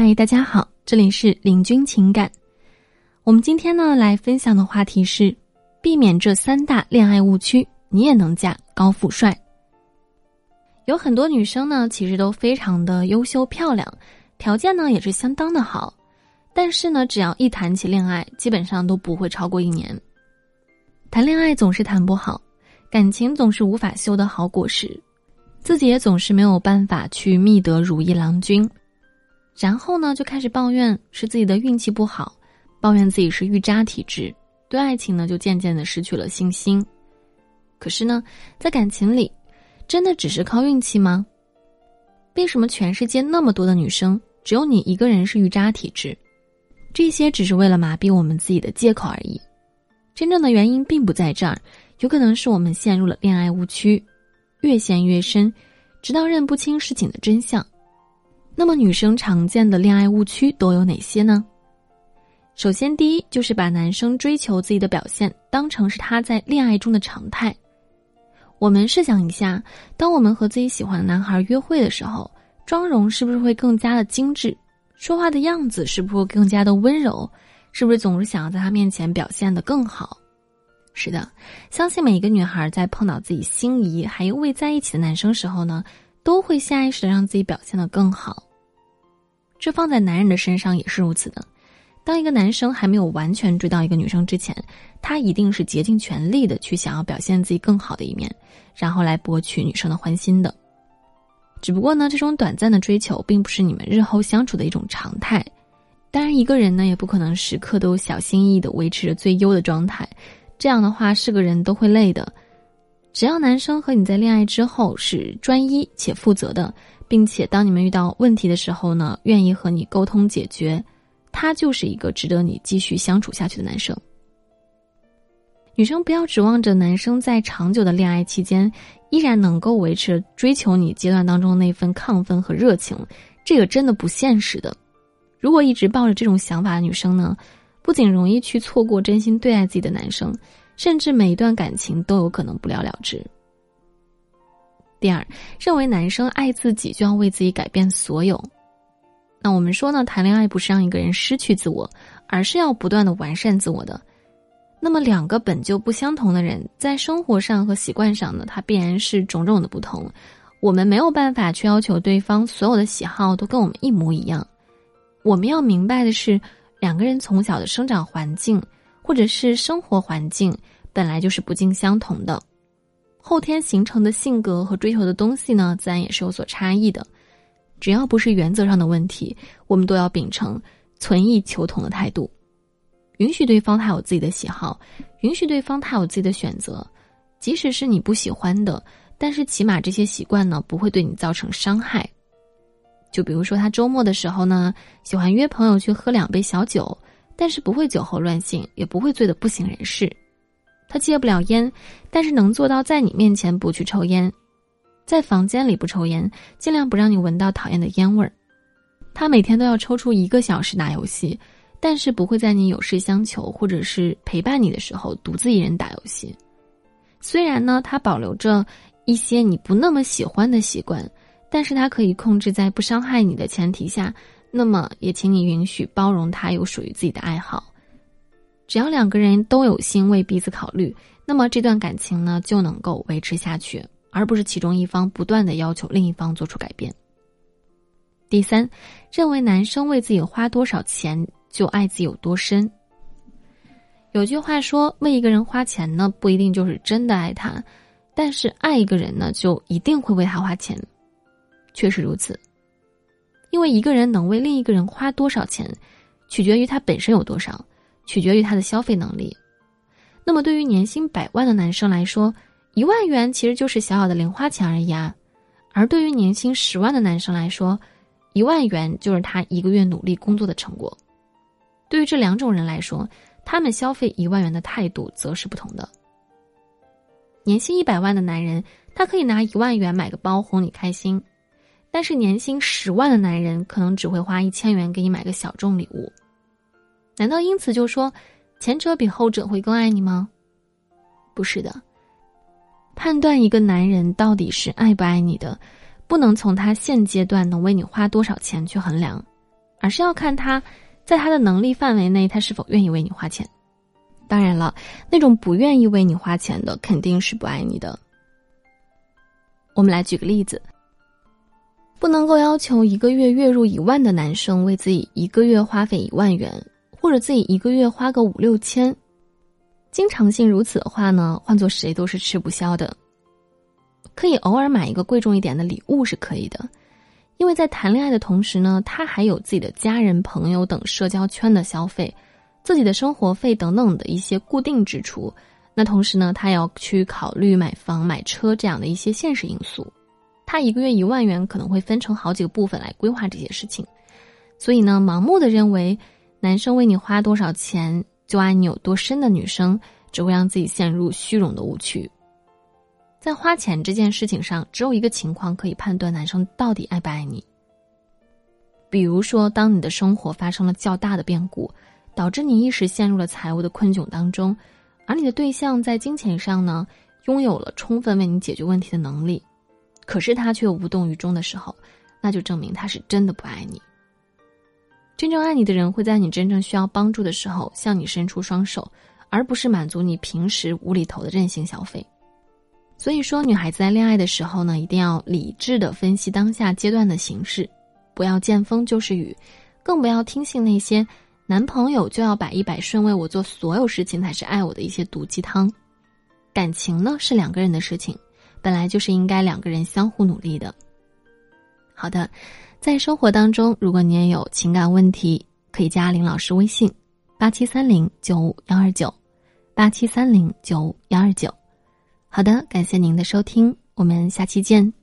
嗨，大家好，这里是领军情感。我们今天呢来分享的话题是：避免这三大恋爱误区，你也能嫁高富帅。有很多女生呢，其实都非常的优秀漂亮，条件呢也是相当的好，但是呢，只要一谈起恋爱，基本上都不会超过一年。谈恋爱总是谈不好，感情总是无法修得好果实，自己也总是没有办法去觅得如意郎君。然后呢，就开始抱怨是自己的运气不好，抱怨自己是遇渣体质，对爱情呢就渐渐的失去了信心。可是呢，在感情里，真的只是靠运气吗？为什么全世界那么多的女生，只有你一个人是遇渣体质？这些只是为了麻痹我们自己的借口而已。真正的原因并不在这儿，有可能是我们陷入了恋爱误区，越陷越深，直到认不清事情的真相。那么，女生常见的恋爱误区都有哪些呢？首先，第一就是把男生追求自己的表现当成是他在恋爱中的常态。我们试想一下，当我们和自己喜欢的男孩约会的时候，妆容是不是会更加的精致？说话的样子是不是会更加的温柔？是不是总是想要在他面前表现的更好？是的，相信每一个女孩在碰到自己心仪还未在一起的男生时候呢，都会下意识的让自己表现的更好。这放在男人的身上也是如此的。当一个男生还没有完全追到一个女生之前，他一定是竭尽全力的去想要表现自己更好的一面，然后来博取女生的欢心的。只不过呢，这种短暂的追求并不是你们日后相处的一种常态。当然，一个人呢也不可能时刻都小心翼翼的维持着最优的状态，这样的话是个人都会累的。只要男生和你在恋爱之后是专一且负责的。并且，当你们遇到问题的时候呢，愿意和你沟通解决，他就是一个值得你继续相处下去的男生。女生不要指望着男生在长久的恋爱期间依然能够维持追求你阶段当中那份亢奋和热情，这个真的不现实的。如果一直抱着这种想法的女生呢，不仅容易去错过真心对待自己的男生，甚至每一段感情都有可能不了了之。第二，认为男生爱自己就要为自己改变所有。那我们说呢，谈恋爱不是让一个人失去自我，而是要不断的完善自我的。那么，两个本就不相同的人，在生活上和习惯上呢，他必然是种种的不同。我们没有办法去要求对方所有的喜好都跟我们一模一样。我们要明白的是，两个人从小的生长环境或者是生活环境本来就是不尽相同的。后天形成的性格和追求的东西呢，自然也是有所差异的。只要不是原则上的问题，我们都要秉承存异求同的态度，允许对方他有自己的喜好，允许对方他有自己的选择，即使是你不喜欢的，但是起码这些习惯呢不会对你造成伤害。就比如说他周末的时候呢，喜欢约朋友去喝两杯小酒，但是不会酒后乱性，也不会醉得不省人事。他戒不了烟，但是能做到在你面前不去抽烟，在房间里不抽烟，尽量不让你闻到讨厌的烟味儿。他每天都要抽出一个小时打游戏，但是不会在你有事相求或者是陪伴你的时候独自一人打游戏。虽然呢，他保留着一些你不那么喜欢的习惯，但是他可以控制在不伤害你的前提下。那么，也请你允许包容他有属于自己的爱好。只要两个人都有心为彼此考虑，那么这段感情呢就能够维持下去，而不是其中一方不断的要求另一方做出改变。第三，认为男生为自己花多少钱就爱自己有多深。有句话说，为一个人花钱呢不一定就是真的爱他，但是爱一个人呢就一定会为他花钱。确实如此，因为一个人能为另一个人花多少钱，取决于他本身有多少。取决于他的消费能力。那么，对于年薪百万的男生来说，一万元其实就是小小的零花钱而已啊；而对于年薪十万的男生来说，一万元就是他一个月努力工作的成果。对于这两种人来说，他们消费一万元的态度则是不同的。年薪一百万的男人，他可以拿一万元买个包哄你开心；但是年薪十万的男人，可能只会花一千元给你买个小众礼物。难道因此就说，前者比后者会更爱你吗？不是的。判断一个男人到底是爱不爱你的，不能从他现阶段能为你花多少钱去衡量，而是要看他在他的能力范围内，他是否愿意为你花钱。当然了，那种不愿意为你花钱的，肯定是不爱你的。我们来举个例子，不能够要求一个月月入一万的男生为自己一个月花费一万元，或者自己一个月花个五六千。经常性如此的话呢，换做谁都是吃不消的。可以偶尔买一个贵重一点的礼物是可以的，因为在谈恋爱的同时呢，他还有自己的家人、朋友等社交圈的消费。自己的生活费等等的一些固定支出，那同时呢，他要去考虑买房、买车这样的一些现实因素。他一个月一万元可能会分成好几个部分来规划这些事情，所以呢，盲目的认为男生为你花多少钱就爱你有多深的女生，只会让自己陷入虚荣的误区。在花钱这件事情上，只有一个情况可以判断男生到底爱不爱你，比如说，当你的生活发生了较大的变故。导致你一时陷入了财务的困窘当中，而你的对象在金钱上呢，拥有了充分为你解决问题的能力，可是他却无动于衷的时候，那就证明他是真的不爱你。真正爱你的人会在你真正需要帮助的时候向你伸出双手，而不是满足你平时无厘头的任性消费。所以说，女孩子在恋爱的时候呢，一定要理智的分析当下阶段的形势，不要见风就是雨，更不要听信那些。男朋友就要百依百顺为我做所有事情才是爱我的一些毒鸡汤，感情呢是两个人的事情，本来就是应该两个人相互努力的。好的，在生活当中，如果你也有情感问题，可以加林老师微信：八七三零九五幺二九，八七三零九五幺二九。好的，感谢您的收听，我们下期见。